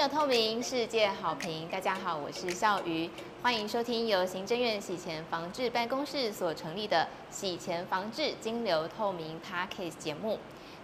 流透明，世界好评。大家好，我是笑鱼，欢迎收听由行政院洗钱防治办公室所成立的洗钱防治金流透明 Podcast 节目。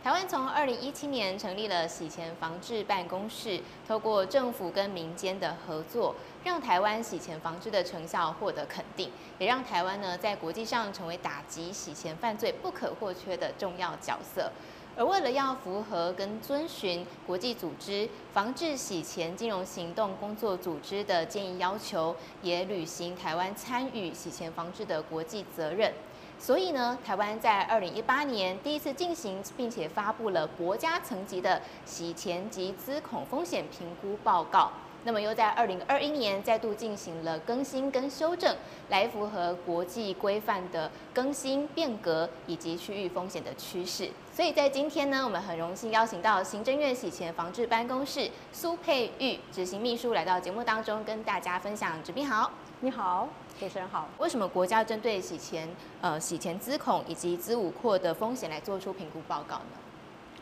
台湾从二零一七年成立了洗钱防治办公室，透过政府跟民间的合作，让台湾洗钱防治的成效获得肯定，也让台湾呢在国际上成为打击洗钱犯罪不可或缺的重要角色。而为了要符合跟遵循国际组织防治洗钱金融行动工作组织的建议要求，也履行台湾参与洗钱防治的国际责任，所以呢，台湾在二零一八年第一次进行并且发布了国家层级的洗钱及资恐风险评估报告。那么又在二零二一年再度进行了更新跟修正，来符合国际规范的更新变革以及区域风险的趋势。所以在今天呢，我们很荣幸邀请到行政院洗钱防治办公室苏佩玉执行秘书来到节目当中，跟大家分享。执斌好，你好，主持人好。为什么国家针对洗钱、呃洗钱资恐以及资五扩的风险来做出评估报告呢？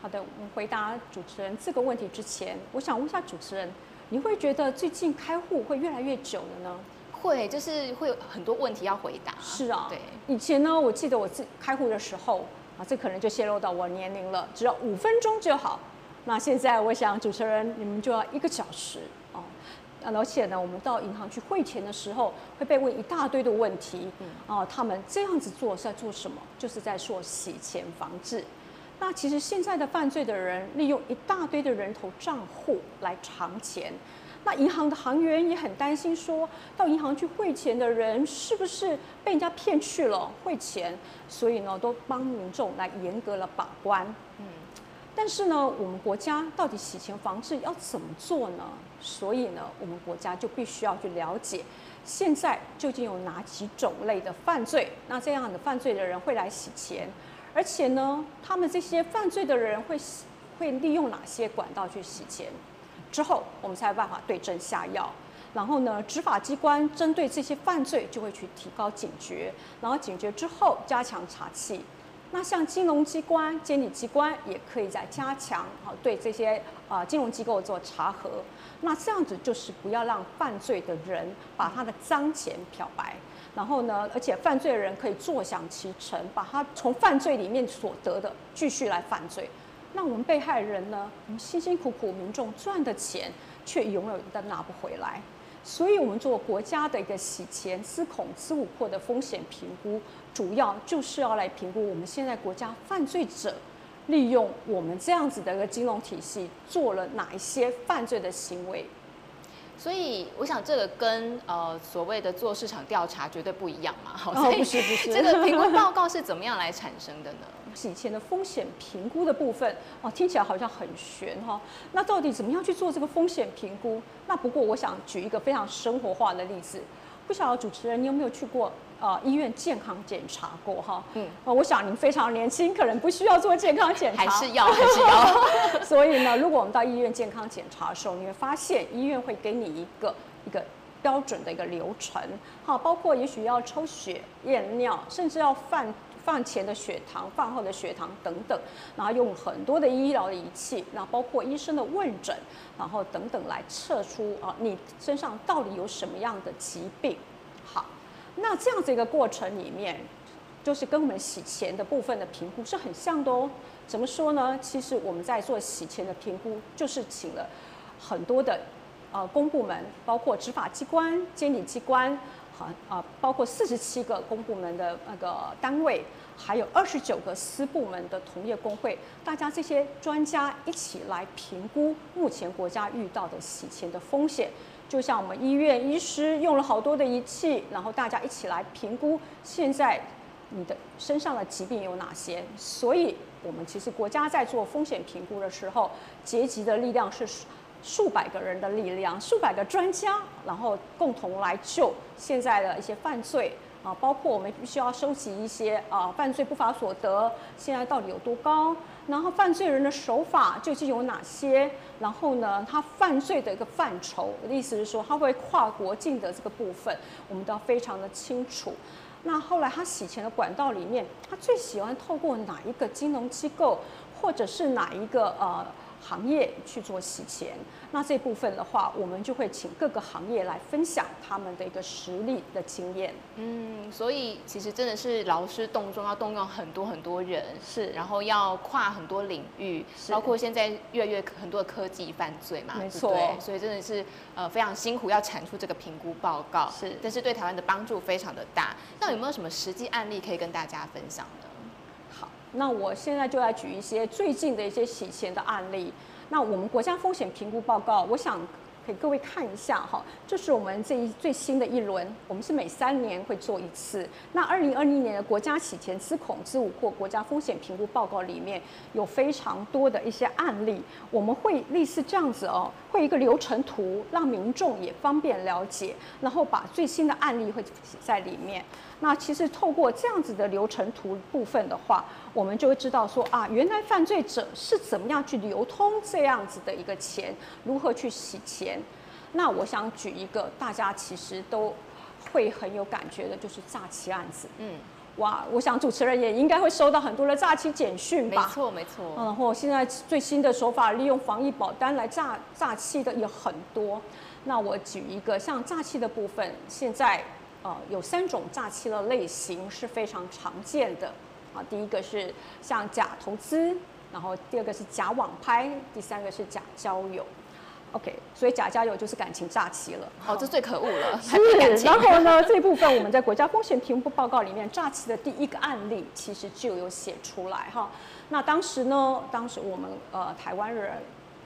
好的，我们回答主持人这个问题之前，我想问一下主持人。你会觉得最近开户会越来越久了呢？会，就是会有很多问题要回答。是啊，对。以前呢，我记得我自开户的时候啊，这可能就泄露到我年龄了，只要五分钟就好。那现在我想主持人你们就要一个小时哦。而且呢，我们到银行去汇钱的时候，会被问一大堆的问题。嗯。哦，他们这样子做是在做什么？就是在做洗钱防治。那其实现在的犯罪的人利用一大堆的人头账户来藏钱，那银行的行员也很担心，说到银行去汇钱的人是不是被人家骗去了汇钱，所以呢都帮民众来严格了把关。嗯，但是呢，我们国家到底洗钱防治要怎么做呢？所以呢，我们国家就必须要去了解，现在究竟有哪几种类的犯罪，那这样的犯罪的人会来洗钱。而且呢，他们这些犯罪的人会会利用哪些管道去洗钱？之后我们才有办法对症下药。然后呢，执法机关针对这些犯罪就会去提高警觉，然后警觉之后加强查缉。那像金融机关、监理机关也可以在加强啊对这些啊金融机构做查核。那这样子就是不要让犯罪的人把他的脏钱漂白。然后呢，而且犯罪的人可以坐享其成，把他从犯罪里面所得的继续来犯罪。那我们被害人呢，我们辛辛苦苦民众赚的钱，却永远都拿不回来。所以，我们做国家的一个洗钱、资恐、资五破的风险评估，主要就是要来评估我们现在国家犯罪者利用我们这样子的一个金融体系，做了哪一些犯罪的行为。所以我想这个跟呃所谓的做市场调查绝对不一样嘛，好，不是不是，这个评估报告是怎么样来产生的呢？洗钱的风险评估的部分哦，听起来好像很悬哈。那到底怎么样去做这个风险评估？那不过我想举一个非常生活化的例子，不晓得主持人你有没有去过？呃，医院健康检查过哈，嗯，呃，我想您非常年轻，可能不需要做健康检查，还是要，还是要。所以呢，如果我们到医院健康检查的时候，你会发现医院会给你一个一个标准的一个流程，好，包括也许要抽血、验尿，甚至要放放前的血糖、饭后的血糖等等，然后用很多的医疗的仪器，然后包括医生的问诊，然后等等来测出啊，你身上到底有什么样的疾病。好那这样子一个过程里面，就是跟我们洗钱的部分的评估是很像的哦。怎么说呢？其实我们在做洗钱的评估，就是请了很多的呃公部门，包括执法机关、监理机关，好啊，包括四十七个公部门的那个单位，还有二十九个私部门的同业工会，大家这些专家一起来评估目前国家遇到的洗钱的风险。就像我们医院医师用了好多的仪器，然后大家一起来评估现在你的身上的疾病有哪些。所以，我们其实国家在做风险评估的时候，结集的力量是数百个人的力量，数百个专家，然后共同来救现在的一些犯罪。啊，包括我们必须要收集一些啊犯罪不法所得现在到底有多高，然后犯罪人的手法究竟有哪些，然后呢，他犯罪的一个范畴，我的意思是说，他会跨国境的这个部分，我们都要非常的清楚。那后来他洗钱的管道里面，他最喜欢透过哪一个金融机构，或者是哪一个呃行业去做洗钱。那这部分的话，我们就会请各个行业来分享他们的一个实力的经验。嗯，所以其实真的是劳师动众，要动用很多很多人，是然后要跨很多领域，是包括现在越来越很多的科技犯罪嘛，没错对所以真的是呃非常辛苦，要产出这个评估报告，是但是对台湾的帮助非常的大。那有没有什么实际案例可以跟大家分享呢？那我现在就来举一些最近的一些洗钱的案例。那我们国家风险评估报告，我想给各位看一下哈，这是我们这一最新的一轮，我们是每三年会做一次。那二零二零年的国家洗钱之恐之五或国家风险评估报告里面有非常多的一些案例，我们会类似这样子哦，会一个流程图，让民众也方便了解，然后把最新的案例会写在里面。那其实透过这样子的流程图部分的话，我们就会知道说啊，原来犯罪者是怎么样去流通这样子的一个钱，如何去洗钱。那我想举一个大家其实都会很有感觉的，就是诈欺案子。嗯，哇，我想主持人也应该会收到很多的诈欺简讯吧没？错没错，然后现在最新的手法，利用防疫保单来诈诈欺的也很多。那我举一个，像诈欺的部分，现在呃有三种诈欺的类型是非常常见的啊。第一个是像假投资，然后第二个是假网拍，第三个是假交友。OK，所以假交友就是感情诈欺了。哦，这最可恶了，是，然后呢，这部分我们在国家风险评估报告里面，诈欺的第一个案例其实就有写出来哈。那当时呢，当时我们呃台湾人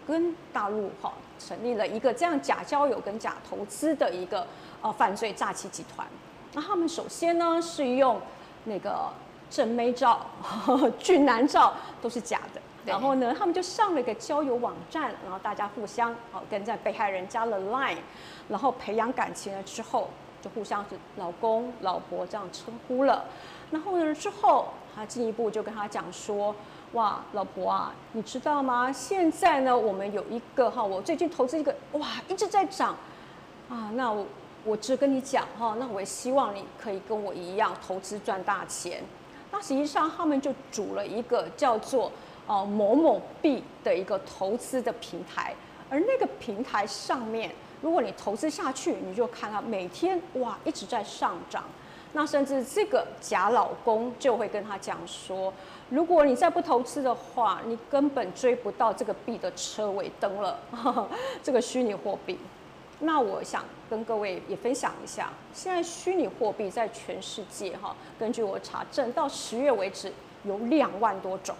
跟大陆哈成立了一个这样假交友跟假投资的一个呃犯罪诈欺集团。那他们首先呢是用那个正妹照、俊男照都是假的。然后呢，他们就上了一个交友网站，然后大家互相哦跟在被害人加了 Line，然后培养感情了之后，就互相是老公、老婆这样称呼了。然后呢，之后他进一步就跟他讲说，哇，老婆啊，你知道吗？现在呢，我们有一个哈，我最近投资一个，哇，一直在涨啊。那我我只跟你讲哈，那我也希望你可以跟我一样投资赚大钱。那实际上他们就组了一个叫做呃某某币的一个投资的平台，而那个平台上面，如果你投资下去，你就看到每天哇一直在上涨。那甚至这个假老公就会跟他讲说，如果你再不投资的话，你根本追不到这个币的车尾灯了，这个虚拟货币。那我想跟各位也分享一下，现在虚拟货币在全世界哈，根据我查证，到十月为止有两万多种，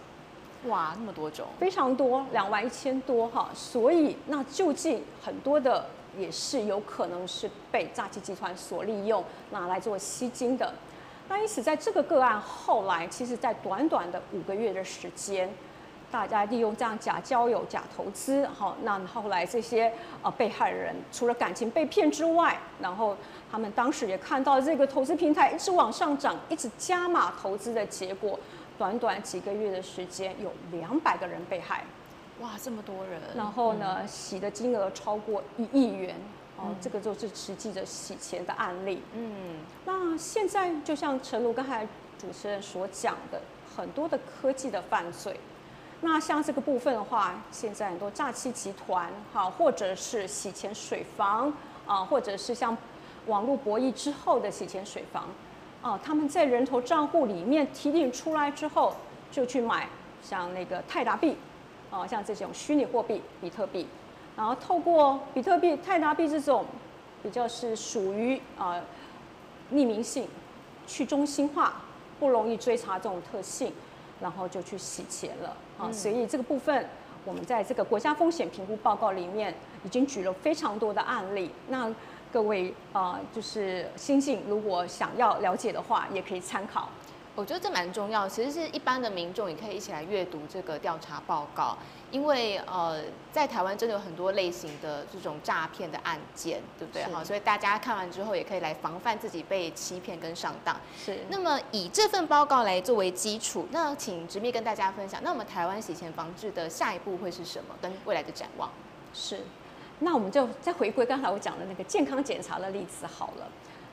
哇，那么多种，非常多，两万一千多哈。所以那究竟很多的也是有可能是被诈欺集团所利用，拿来做吸金的。那因此在这个个案后来，其实在短短的五个月的时间。大家利用这样假交友、假投资，好，那后来这些呃被害人除了感情被骗之外，然后他们当时也看到这个投资平台一直往上涨，一直加码投资的结果，短短几个月的时间，有两百个人被害，哇，这么多人，然后呢，洗的金额超过一亿元，哦，这个就是实际的洗钱的案例。嗯，那现在就像陈露刚才主持人所讲的，很多的科技的犯罪。那像这个部分的话，现在很多诈欺集团，哈，或者是洗钱水房啊，或者是像网络博弈之后的洗钱水房，啊，他们在人头账户里面提领出来之后，就去买像那个泰达币，啊，像这种虚拟货币比特币，然后透过比特币、泰达币这种比较是属于啊匿名性、去中心化、不容易追查这种特性。然后就去洗钱了啊，所以这个部分我们在这个国家风险评估报告里面已经举了非常多的案例。那各位啊、呃就是新进如果想要了解的话，也可以参考。我觉得这蛮重要，其实是一般的民众也可以一起来阅读这个调查报告，因为呃，在台湾真的有很多类型的这种诈骗的案件，对不对？是哈，所以大家看完之后也可以来防范自己被欺骗跟上当。是那么以这份报告来作为基础，那请直面跟大家分享，那我们台湾洗钱防治的下一步会是什么，跟未来的展望？是，那我们就再回归刚才我讲的那个健康检查的例子好了。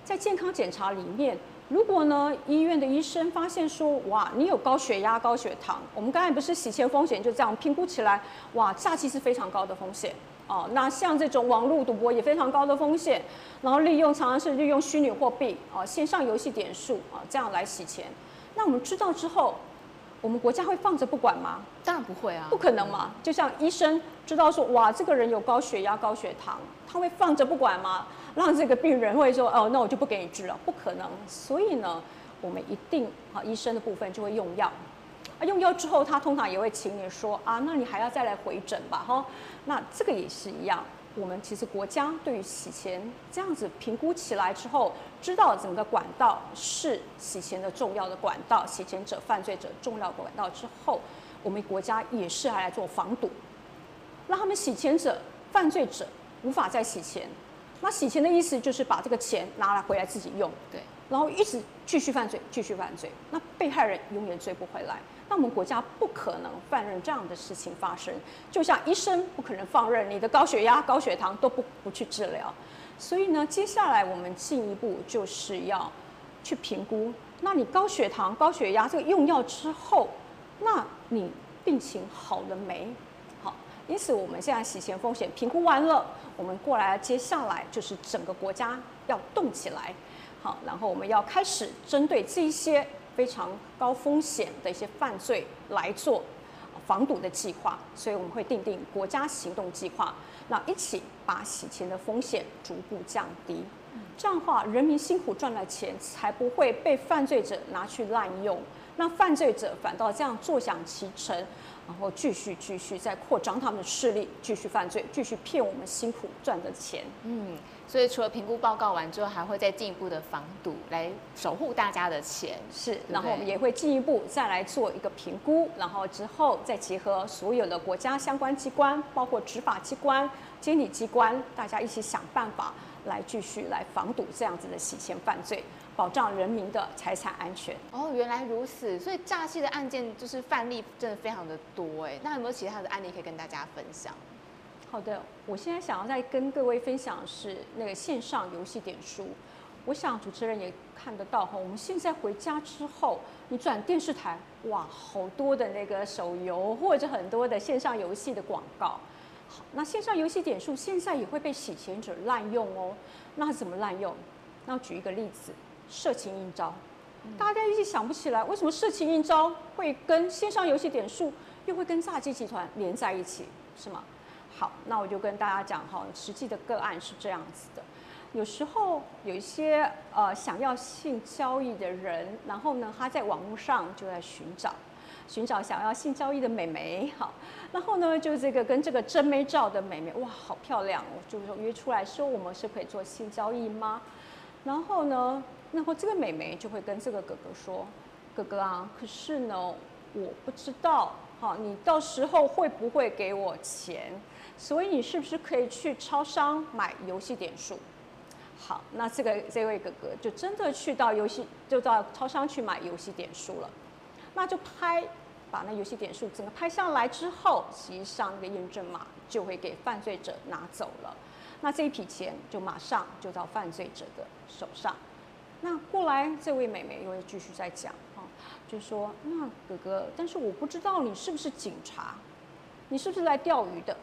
在健康检查里面，如果呢，医院的医生发现说，哇，你有高血压、高血糖，我们刚才不是洗钱风险就这样评估起来，哇，诈欺是非常高的风险哦。那像这种网络赌博也非常高的风险，然后利用常常是利用虚拟货币啊、线上游戏点数啊这样来洗钱。那我们知道之后，我们国家会放着不管吗？当然不会啊，不可能嘛！就像医生知道说，哇，这个人有高血压、高血糖，他会放着不管吗？让这个病人会说，哦，那我就不给你治了，不可能。所以呢，我们一定啊，医生的部分就会用药，啊，用药之后，他通常也会请你说，啊，那你还要再来回诊吧，哈。那这个也是一样，我们其实国家对于洗钱这样子评估起来之后，知道整个管道是洗钱的重要的管道，洗钱者、犯罪者重要管道之后，我们国家也是还来做防堵，让他们洗钱者、犯罪者无法再洗钱。那洗钱的意思就是把这个钱拿来回来自己用，对，然后一直继续犯罪，继续犯罪，那被害人永远追不回来。那我们国家不可能放任这样的事情发生，就像医生不可能放任你的高血压、高血糖都不不去治疗。所以呢，接下来我们进一步就是要去评估，那你高血糖、高血压这个用药之后，那你病情好了没？因此我们现在洗钱风险评估完了。我们过来，接下来就是整个国家要动起来，好，然后我们要开始针对这些非常高风险的一些犯罪来做防堵的计划，所以我们会定定国家行动计划，那一起把洗钱的风险逐步降低，这样的话，人民辛苦赚来钱才不会被犯罪者拿去滥用，那犯罪者反倒这样坐享其成。然后继续继续再扩张他们的势力，继续犯罪，继续骗我们辛苦赚的钱。嗯，所以除了评估报告完之后，还会再进一步的防堵，来守护大家的钱。是，然后我们也会进一步再来做一个评估，然后之后再结合所有的国家相关机关，包括执法机关、监理机关，大家一起想办法来继续来防堵这样子的洗钱犯罪。保障人民的财产安全。哦，原来如此，所以诈欺的案件就是范例真的非常的多哎。那有没有其他的案例可以跟大家分享？好的，我现在想要再跟各位分享的是那个线上游戏点数。我想主持人也看得到哈，我们现在回家之后，你转电视台，哇，好多的那个手游或者很多的线上游戏的广告。好，那线上游戏点数现在也会被洗钱者滥用哦。那怎么滥用？那举一个例子。色情应招，大家一直想不起来，为什么色情应招会跟线上游戏点数又会跟诈欺集团连在一起，是吗？好，那我就跟大家讲哈，实际的个案是这样子的，有时候有一些呃想要性交易的人，然后呢他在网络上就在寻找，寻找想要性交易的美眉，好，然后呢就这个跟这个真美照的美眉，哇，好漂亮，我就说约出来说我们是可以做性交易吗？然后呢？然后这个美眉就会跟这个哥哥说：“哥哥啊，可是呢，我不知道，哈，你到时候会不会给我钱？所以你是不是可以去超商买游戏点数？好，那这个这位哥哥就真的去到游戏，就到超商去买游戏点数了。那就拍，把那游戏点数整个拍下来之后，实际上那个验证码就会给犯罪者拿走了。那这一笔钱就马上就到犯罪者的手上。”那过来，这位妹妹又会继续在讲啊，就说那哥哥，但是我不知道你是不是警察，你是不是来钓鱼的？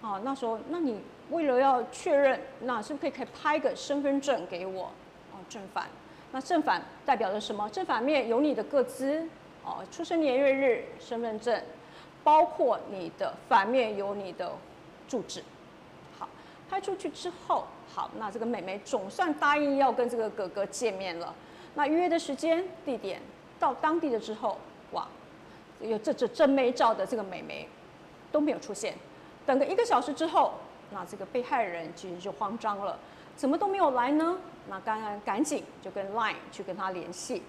啊，那时候，那你为了要确认，那是不是可以可以拍个身份证给我？哦，正反，那正反代表着什么？正反面有你的个资，哦，出生年月日、身份证，包括你的反面有你的住址。好，拍出去之后。好，那这个美眉总算答应要跟这个哥哥见面了。那约的时间、地点到当地了之后，哇，有这这真美照的这个美眉都没有出现。等个一个小时之后，那这个被害人其实就慌张了，怎么都没有来呢？那刚刚赶紧就跟 Line 去跟他联系，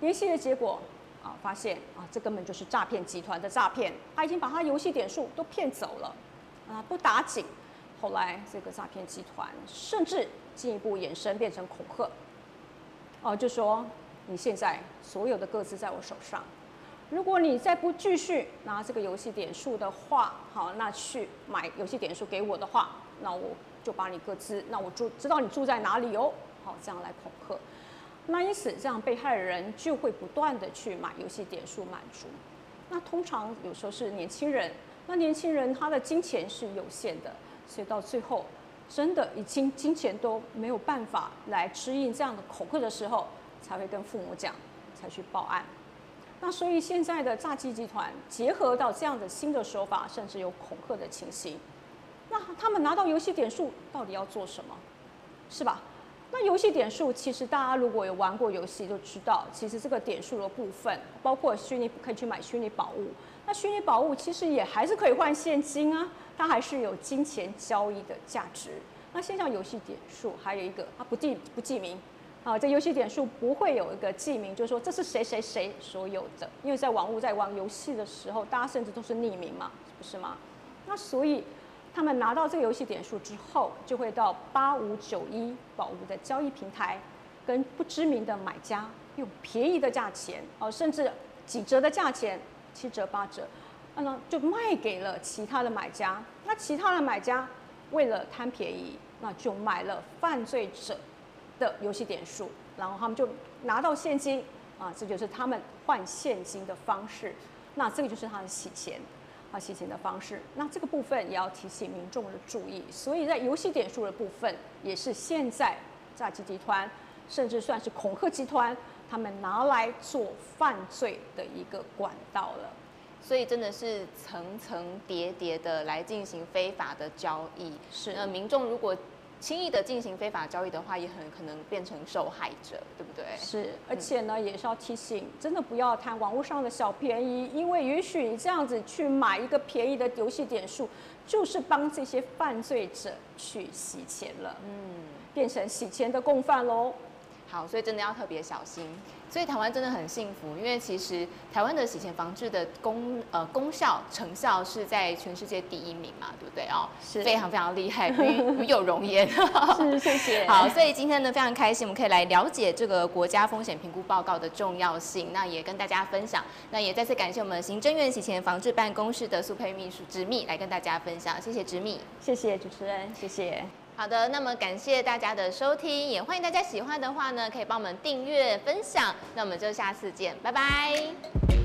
联系的结果啊，发现啊，这根本就是诈骗集团的诈骗，他已经把他游戏点数都骗走了，啊，不打紧。后来，这个诈骗集团甚至进一步延伸，变成恐吓，哦，就说你现在所有的个资在我手上，如果你再不继续拿这个游戏点数的话，好，那去买游戏点数给我的话，那我就把你个资，那我住知道你住在哪里哦，好，这样来恐吓。那因此这样被害人就会不断的去买游戏点数满足。那通常有时候是年轻人，那年轻人他的金钱是有限的，所以到最后真的已经金钱都没有办法来支应这样的恐吓的时候，才会跟父母讲，才去报案。那所以现在的诈欺集团结合到这样的新的手法，甚至有恐吓的情形。那他们拿到游戏点数到底要做什么？是吧？那游戏点数其实大家如果有玩过游戏，就知道其实这个点数的部分，包括虚拟可以去买虚拟宝物。那虚拟宝物其实也还是可以换现金啊，它还是有金钱交易的价值。那线上游戏点数还有一个，它不记不记名。啊，这游戏点数不会有一个记名，就是说这是谁谁谁所有的，因为在网络在玩游戏的时候，大家甚至都是匿名嘛，不是吗？那所以他们拿到这个游戏点数之后，就会到八五九一宝物的交易平台，跟不知名的买家用便宜的价钱，哦，甚至几折的价钱，七折八折，那呢就卖给了其他的买家。那其他的买家为了贪便宜，那就买了犯罪者。的游戏点数，然后他们就拿到现金啊，这就是他们换现金的方式。那这个就是他的洗钱啊，洗钱的方式。那这个部分也要提醒民众的注意。所以在游戏点数的部分，也是现在诈欺集团，甚至算是恐吓集团，他们拿来做犯罪的一个管道了。所以真的是层层叠叠的来进行非法的交易。是那民众如果。轻易的进行非法交易的话，也很可能变成受害者，对不对？是，而且呢，也是要提醒，真的不要贪网络上的小便宜，因为允许你这样子去买一个便宜的游戏点数，就是帮这些犯罪者去洗钱了，嗯，变成洗钱的共犯喽。好，所以真的要特别小心。所以台湾真的很幸福，因为其实台湾的洗钱防治的功呃功效成效是在全世界第一名嘛，对不对哦？是非常非常厉害，与有容颜。是，谢谢。好，所以今天呢非常开心，我们可以来了解这个国家风险评估报告的重要性，那也跟大家分享。那也再次感谢我们行政院洗钱防治办公室的苏佩秘书执密来跟大家分享，谢谢执密，谢谢主持人，谢谢。好的，那么感谢大家的收听，也欢迎大家喜欢的话呢，可以帮我们订阅、分享。那我们就下次见，拜拜。